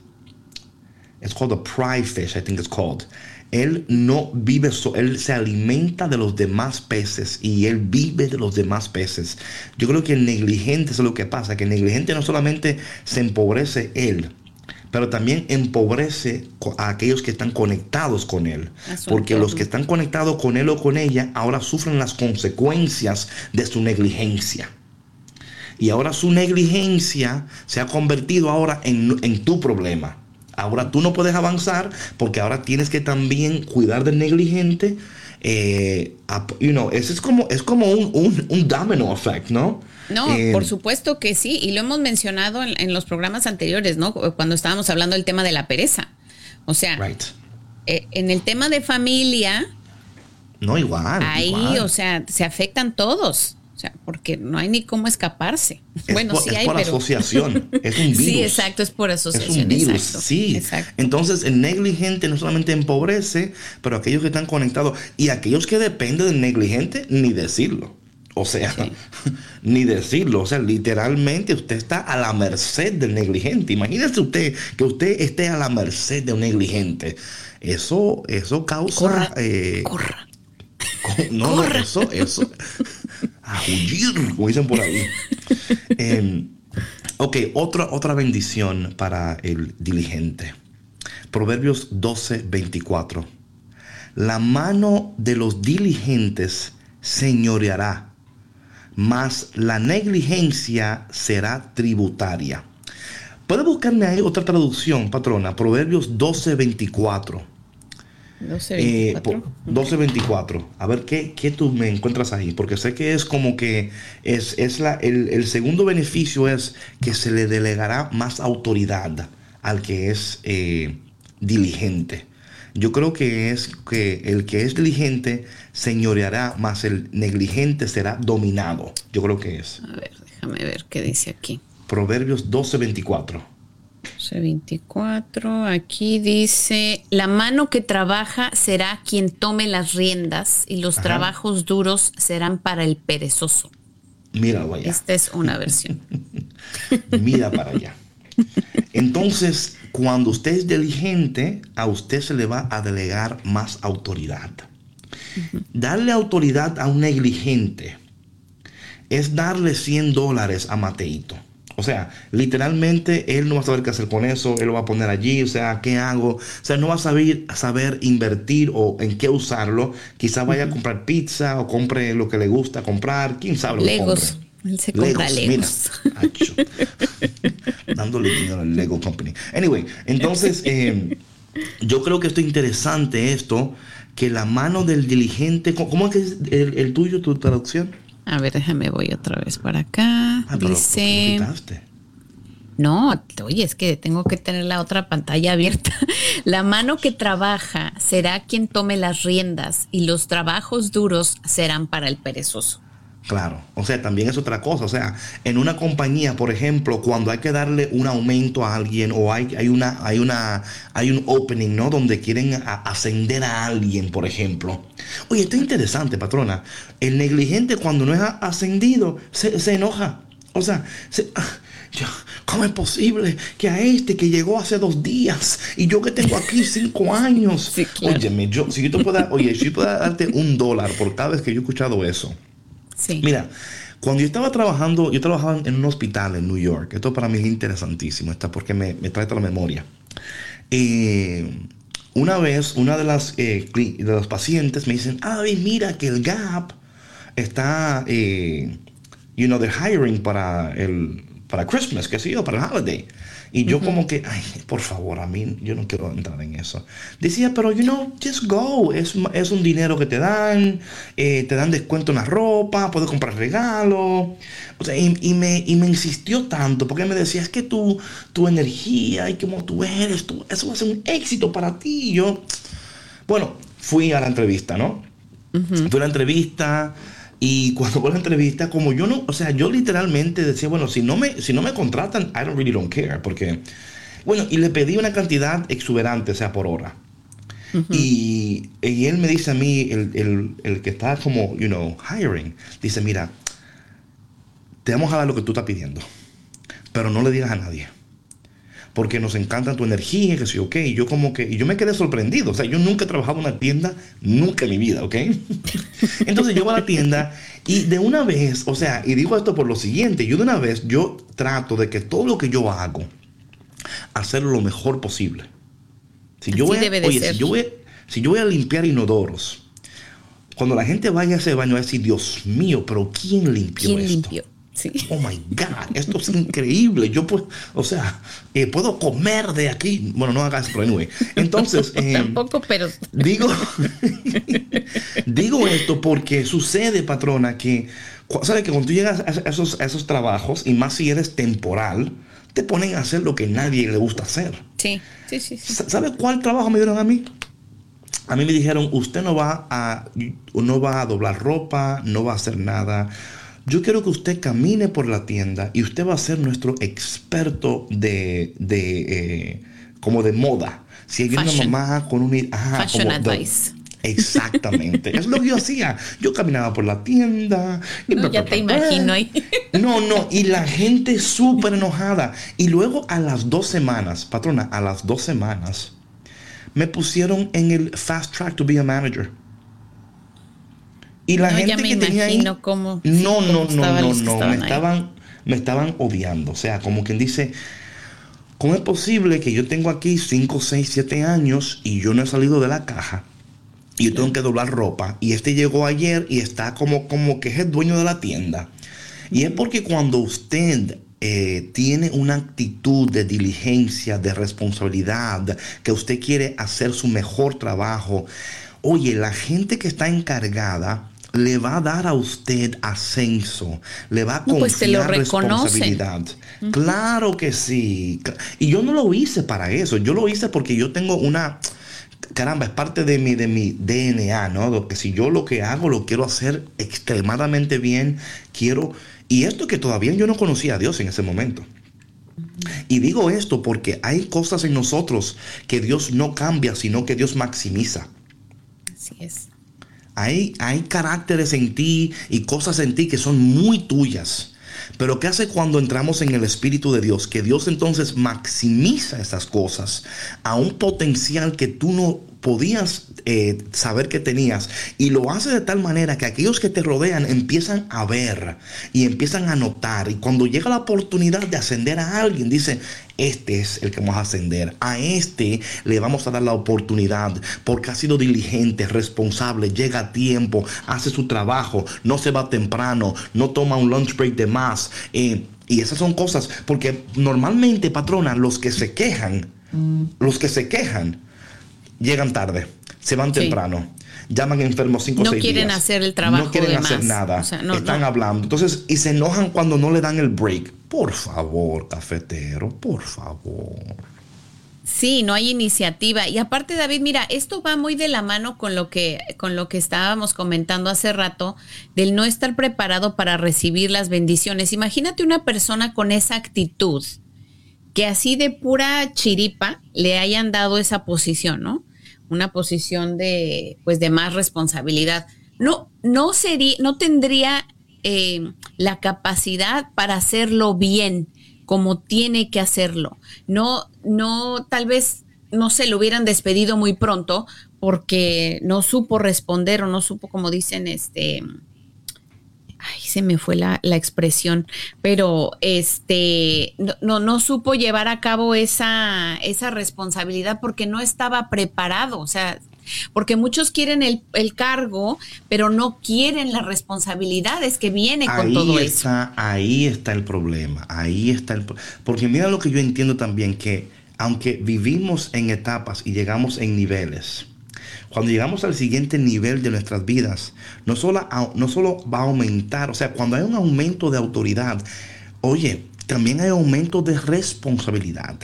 It's called a pride fish, I think it's called. Él no vive, so, él se alimenta de los demás peces y él vive de los demás peces. Yo creo que el negligente es lo que pasa, que el negligente no solamente se empobrece él, pero también empobrece a aquellos que están conectados con él. Porque los que están conectados con él o con ella ahora sufren las consecuencias de su negligencia. Y ahora su negligencia se ha convertido ahora en, en tu problema. Ahora tú no puedes avanzar porque ahora tienes que también cuidar del negligente. Eh, you know, ese es como, es como un, un, un domino effect, ¿no? No, Eh, por supuesto que sí, y lo hemos mencionado en, en los programas anteriores, ¿no? Cuando estábamos hablando del tema de la pereza. O sea, Right. eh, en el tema de familia, No, igual. ahí, igual. o sea, se afectan todos. O sea, porque no hay ni cómo escaparse. Es bueno, por, sí es hay, por pero. asociación. Es un virus. Sí, exacto, es por Es asociación. un virus, exacto, sí. Exacto. Entonces, el negligente no solamente empobrece, pero aquellos que están conectados y aquellos que dependen del negligente, ni decirlo. O sea, Sí. ni decirlo. O sea, literalmente usted está a la merced del negligente. Imagínese usted que usted esté a la merced de un negligente. Eso, eso causa. Corra, eh, corra. co- no, no, eso, eso. A huir, como dicen por ahí. Em, ok, otra, otra bendición para el diligente. Proverbios 12, 24. La mano de los diligentes señoreará, mas la negligencia será tributaria. ¿Puede buscarme ahí otra traducción, patrona? Proverbios 12, 24. 12, 24. 12, 24. A ver ¿qué, qué tú me encuentras ahí, porque sé que es como que es, es la, el, el segundo beneficio es que se le delegará más autoridad al que es eh, diligente. Yo creo que es que el que es diligente señoreará, más el negligente será dominado. Yo creo que es. A ver, déjame ver qué dice aquí. Proverbios 12, 24. 24. Aquí dice, la mano que trabaja será quien tome las riendas y los Ajá. trabajos duros serán para el perezoso. Míralo allá. Esta es una versión. Mira para allá. Entonces, cuando usted es diligente, a usted se le va a delegar más autoridad. Darle autoridad a un negligente es darle 100 dólares a Mateito. O sea, literalmente él no va a saber qué hacer con eso, él lo va a poner allí, o sea, ¿qué hago? O sea, no va a saber, saber invertir o en qué usarlo. Quizá vaya a comprar pizza o compre lo que le gusta comprar, quién sabe lo que Legos. compre. Él se compra Legos. mira. Acho. Dándole dinero al Lego Company. Anyway, entonces, eh, yo creo que esto es interesante esto, que la mano del diligente, ¿cómo cómo es que es el, el tuyo, tu traducción? A ver, déjame, voy otra vez para acá. Ah, dice... No, oye, es que tengo que tener la otra pantalla abierta. La mano que trabaja será quien tome las riendas y los trabajos duros serán para el perezoso. Claro, o sea, también es otra cosa. O sea, en una compañía, por ejemplo, cuando hay que darle un aumento a alguien o hay, hay una, hay una, hay un opening, ¿no? Donde quieren a- ascender a alguien, por ejemplo. Oye, esto es interesante, patrona. El negligente cuando no es ascendido se, se enoja. O sea, se- ah, ¿cómo es posible que a este que llegó hace dos días y yo que tengo aquí cinco años? Sí, claro. Óyeme, yo, si yo te puedo, oye, si yo puedo darte un dólar por cada vez que yo he escuchado eso. Mira, cuando yo estaba trabajando, yo trabajaba en un hospital en New York. Esto para mí es interesantísimo, está porque me, trae toda la memoria. Eh, una vez, una de las, eh, de los pacientes me dicen, ay, mira que el Gap está, eh, you know, they're hiring para el, para Christmas, qué sé yo, para el holiday. Y yo como que, ay, por favor, a mí, yo no quiero entrar en eso. Decía, pero, you know, just go. Es, es un dinero que te dan, eh, te dan descuento en la ropa, puedes comprar regalo. O sea, y, y me, y me insistió tanto, porque me decía, es que tu, tu energía y como tú eres, tú, eso va a ser un éxito para ti. Y yo, bueno, fui a la entrevista, ¿no? Fui a la entrevista y cuando fue la entrevista, como yo no, o sea, yo literalmente decía, bueno, si no me, si no me contratan, I don't really don't care, porque, bueno, y le pedí una cantidad exuberante, o sea, por hora. y, y él me dice a mí, el, el- el que está como, you know, hiring, dice, mira, te vamos a dar lo que tú estás pidiendo, pero no le digas a nadie porque nos encanta tu energía, que sí, ok. Y yo como que, y yo me quedé sorprendido. O sea, yo nunca he trabajado en una tienda, nunca en mi vida, ¿ok? Entonces yo voy a la tienda y de una vez, o sea, y digo esto por lo siguiente, yo de una vez, yo trato de que todo lo que yo hago, hacerlo lo mejor posible. Si yo voy a, debe de oye, ser. si yo voy, si yo voy a limpiar inodoros, cuando la gente vaya a ese baño va a decir, Dios mío, pero ¿quién limpió ¿Quién esto? limpió? Sí. Oh my God, esto es increíble. Yo puedo, o sea, eh, puedo comer de aquí. Bueno, no hagas, pero anyway. Entonces, eh, Tampoco, pero digo, digo esto porque sucede, patrona, que, ¿sabes? Que cuando tú llegas a esos, a esos trabajos, y más si eres temporal, te ponen a hacer lo que nadie le gusta hacer. sí, sí, sí. sí. Sa- ¿Sabe cuál trabajo me dieron a mí? A mí me dijeron, usted no va a, no va a doblar ropa, no va a hacer nada. Yo quiero que usted camine por la tienda y usted va a ser nuestro experto de, de eh, como de moda. Si hay una mamá con un... ajá, Fashion como de- advice. Exactamente. es lo que yo hacía. Yo caminaba por la tienda. y No, ya te imagino ahí. No, no, y la gente súper enojada. Y luego a las dos semanas, patrona, a las dos semanas, me pusieron en el fast track to be a manager. Y la No, gente ya me que tenía ahí. cómo- sí, no, cómo no, no, no, no. Me estaban, me estaban odiando. O sea, como quien dice. ¿Cómo es posible que yo tengo aquí 5, 6, 7 años y yo no he salido de la caja? Y yo tengo que doblar ropa. Y este llegó ayer y está como, como que es el dueño de la tienda. Y es porque cuando usted eh, tiene una actitud de diligencia, de responsabilidad, que usted quiere hacer su mejor trabajo, oye, la gente que está encargada le va a dar a usted ascenso, le va a No, pues te lo confiar reconocen. responsabilidad. Claro que sí. Y yo no lo hice para eso, yo lo hice porque yo tengo una caramba, es parte de mi, de mi DNA, ¿no? Que si yo lo que hago lo quiero hacer extremadamente bien, quiero... Y esto que todavía yo no conocía a Dios en ese momento. Y digo esto porque hay cosas en nosotros que Dios no cambia, sino que Dios maximiza. Así es. Hay, caracteres en ti y cosas en ti que son muy tuyas. Pero ¿qué hace cuando entramos en el Espíritu de Dios? Que Dios entonces maximiza esas cosas a un potencial que tú no podías eh, saber que tenías. Y lo hace de tal manera que aquellos que te rodean empiezan a ver y empiezan a notar. Y cuando llega la oportunidad de ascender a alguien dice este es el que vamos a ascender. A este le vamos a dar la oportunidad porque ha sido diligente responsable llega a tiempo hace su trabajo no se va temprano no toma un lunch break de más eh, y esas son cosas porque normalmente patrona los que se quejan los que se quejan llegan tarde, se van Sí. temprano, llaman enfermos cinco o No seis quieren días. hacer el trabajo No quieren de hacer más. nada. O sea, no, están no. hablando. Entonces, y se enojan cuando no le dan el break. Por favor, cafetero, por favor. Sí, no hay iniciativa. Y aparte, David, mira, esto va muy de la mano con lo que, con lo que estábamos comentando hace rato, del no estar preparado para recibir las bendiciones. Imagínate una persona con esa actitud, que así de pura chiripa le hayan dado esa posición, ¿no? Una posición de, pues, de más responsabilidad. No, no sería, no tendría eh, la capacidad para hacerlo bien, como tiene que hacerlo. No, no, tal vez no se lo hubieran despedido muy pronto porque no supo responder o no supo, como dicen, este, ay, se me fue la, la expresión, pero este, no, no, no supo llevar a cabo esa, esa responsabilidad porque no estaba preparado, o sea, porque muchos quieren el, el cargo, pero no quieren las responsabilidades que viene con Ahí todo eso. está, ahí está el problema. Ahí está el Porque mira lo que yo entiendo también, que aunque vivimos en etapas y llegamos en niveles, cuando llegamos al siguiente nivel de nuestras vidas, no solo, no solo va a aumentar, o sea, cuando hay un aumento de autoridad, oye, también hay aumento de responsabilidad.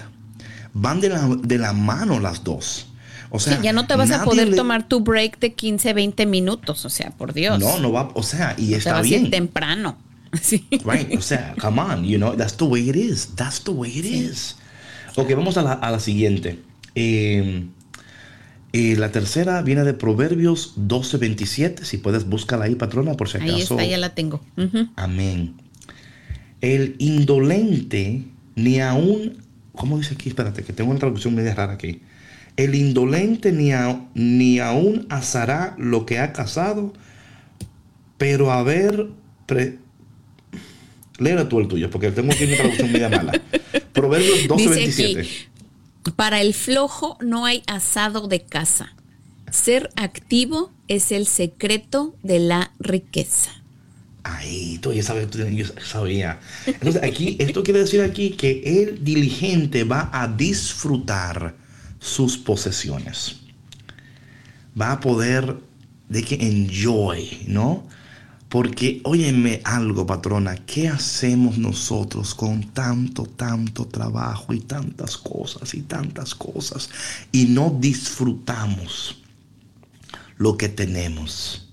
Van de la, de la mano las dos. O sea, Sí, ya no te vas a poder le- tomar tu break de 15, 20 minutos, o sea, por Dios. No, no va, o sea, y está vas a ir bien. temprano. Sí. Right, o sea, come on, you know, that's the way it is. That's the way it is. Ok, vamos a la, a la siguiente. Eh, eh, la tercera viene de Proverbios 12:27. Si puedes, búscala ahí, patrona, por si acaso. Ahí está, ya la tengo. Amén. El indolente ni aún. ¿Cómo dice aquí? Espérate, que tengo una traducción media rara aquí. El indolente ni, a- ni aún asará lo que ha cazado, pero a ver. Pre... Léela tú el tuyo, porque tengo aquí una traducción media mala. Proverbios 12, Dice 27. aquí, para el flojo no hay asado de casa. Ser activo es el secreto de la riqueza. Ahí, tú ya sabes, tú- sabía. Entonces, aquí, esto quiere decir aquí que el diligente va a disfrutar sus posesiones. Va a poder de que enjoy, ¿no? Porque, óyeme algo, patrona, ¿qué hacemos nosotros con tanto, tanto trabajo y tantas cosas y tantas cosas y no disfrutamos lo que tenemos?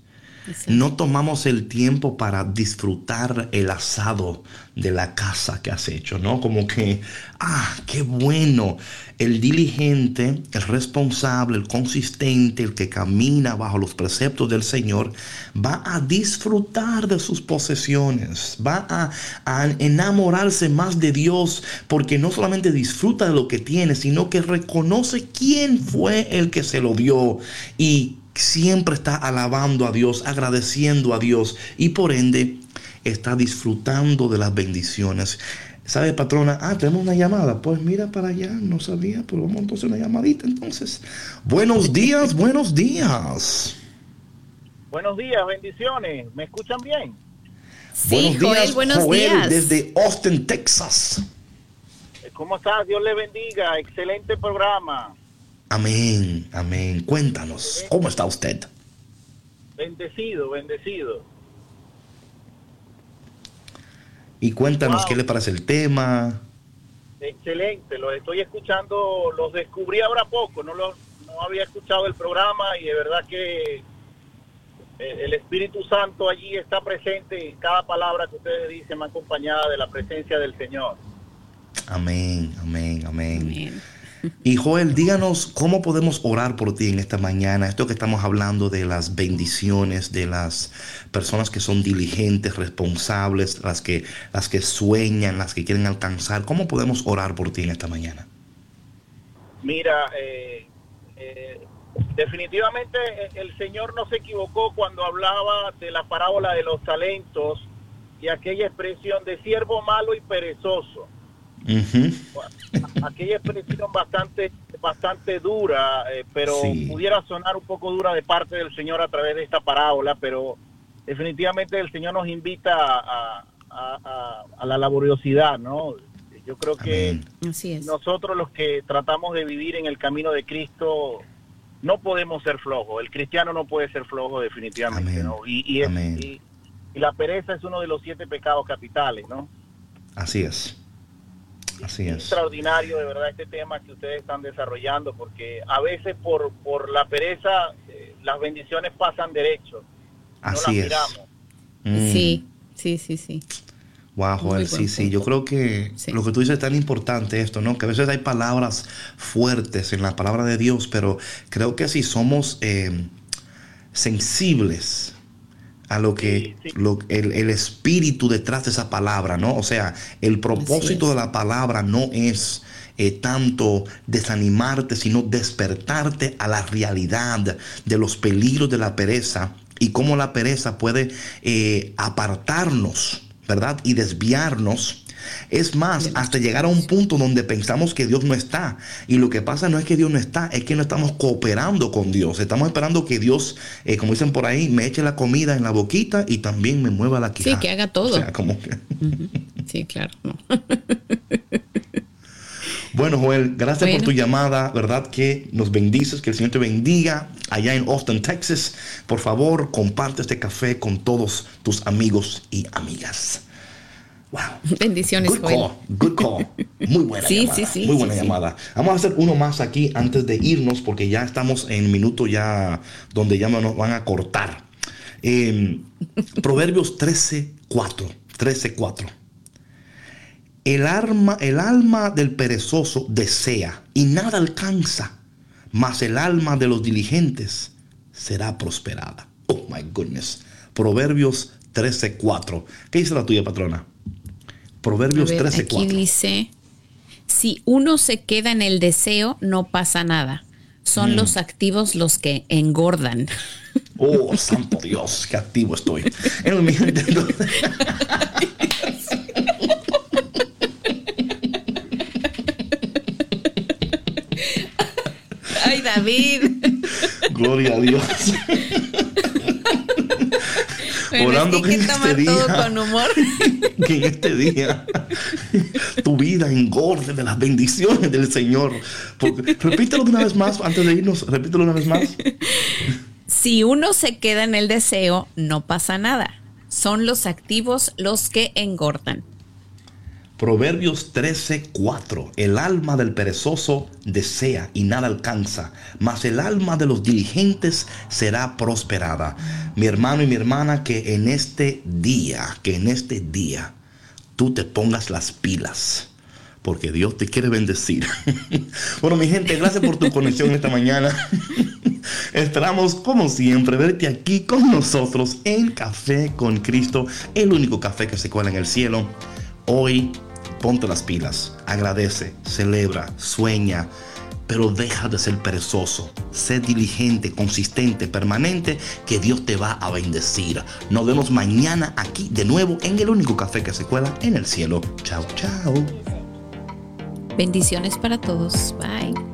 No tomamos el tiempo para disfrutar el asado de la casa que has hecho, ¿no? Como que, ah, qué bueno. El diligente, el responsable, el consistente, el que camina bajo los preceptos del Señor, va a disfrutar de sus posesiones, va a, a enamorarse más de Dios, porque no solamente disfruta de lo que tiene, sino que reconoce quién fue el que se lo dio y siempre está alabando a Dios, agradeciendo a Dios y por ende está disfrutando de las bendiciones. ¿Sabe, patrona? Ah, tenemos una llamada. Pues mira para allá, no sabía, pero vamos entonces una llamadita entonces. Buenos días, buenos días. Buenos días, bendiciones. ¿Me escuchan bien? Sí, Joel, buenos días. Desde Austin, Texas. ¿Cómo estás? Dios le bendiga. Excelente programa. Amén, amén. Cuéntanos, ¿cómo está usted? Bendecido, bendecido. Y cuéntanos qué le parece el tema. Excelente, los estoy escuchando, los descubrí ahora poco, no, los, no había escuchado el programa y de verdad que eh, el Espíritu Santo allí está presente y cada palabra que ustedes dicen me acompañada de la presencia del Señor. Amén, amén, amén. Y Joel, díganos cómo podemos orar por ti en esta mañana. Esto que estamos hablando de las bendiciones, de las personas que son diligentes, responsables, las que, las que sueñan, las que quieren alcanzar. ¿Cómo podemos orar por ti en esta mañana? Mira, eh, eh, definitivamente el Señor no se equivocó cuando hablaba de la parábola de los talentos y aquella expresión de siervo malo y perezoso. Aquella expresión bastante, bastante dura, eh, pero pudiera sonar un poco dura de parte del Señor a través de esta parábola, pero definitivamente el Señor nos invita a, la laboriosidad, ¿no? Yo creo que nosotros los que tratamos de vivir en el camino de Cristo no podemos ser flojos. El cristiano no puede ser flojo definitivamente, ¿no? Y, y, y la pereza es uno de los siete pecados capitales, ¿no? Así es. Así es. extraordinario de verdad este tema que ustedes están desarrollando, porque a veces por, por la pereza eh, las bendiciones pasan derecho. Así es. Mm. Sí, sí, sí, sí. Wow, Joel, sí, sí. Yo creo que lo que tú dices es tan importante esto, ¿no? Que a veces hay palabras fuertes en la palabra de Dios, pero creo que si somos eh, sensibles a lo que el, espíritu detrás de esa palabra, ¿no? O sea, el propósito de la palabra no es eh, tanto desanimarte, sino despertarte a la realidad de los peligros de la pereza y cómo la pereza puede eh, apartarnos, ¿verdad? Y desviarnos es más, hasta llegar a un punto donde pensamos que Dios no está. Y lo que pasa no es que Dios no está, es que no estamos cooperando con Dios. Estamos esperando que Dios, eh, como dicen por ahí, me eche la comida en la boquita y también me mueva la quijada. Sí, que haga todo. Sí, claro. Bueno, Joel, gracias por tu llamada, ¿verdad? Que nos bendices, que el Señor te bendiga allá en Austin, Texas. Por favor, comparte este café con todos tus amigos y amigas. Wow. Bendiciones. Good call. Good call. Muy buena sí, llamada. Sí, sí, Muy buena llamada. Vamos a hacer uno más aquí antes de irnos porque ya estamos en minuto ya donde ya nos van a cortar. Em, Proverbios 13, 4. 13, 4. El, arma, el alma del perezoso desea y nada alcanza, mas el alma de los diligentes será prosperada. Oh my goodness. Proverbios 13, 4. ¿Qué dice la tuya, patrona? Proverbios 13, Aquí dice, si uno se queda en el deseo, no pasa nada. Son mm. los activos los que engordan. Oh, santo Dios, qué activo estoy. Ay, David. Gloria a Dios orando que, en este día, con humor. que en este día tu vida engorde de las bendiciones del Señor. repítelo una vez más antes de irnos, repítelo una vez más. Si uno se queda en el deseo, no pasa nada. Son los activos los que engordan. Proverbios 13:4. El alma del perezoso desea y nada alcanza, mas el alma de los diligentes será prosperada. Mi hermano y mi hermana, que en este día, que en este día tú te pongas las pilas. Porque Dios te quiere bendecir. bueno, mi gente, gracias por tu conexión esta mañana. Esperamos, como siempre, verte aquí con nosotros en Café con Cristo, el único café que se cuela en el cielo. Hoy ponte las pilas, agradece, celebra, sueña, pero deja de ser perezoso. Sé diligente, consistente, permanente, que Dios te va a bendecir. Nos vemos mañana aquí de nuevo en el único café que se cuela en el cielo. Chao, chao. Bendiciones para todos. Bye.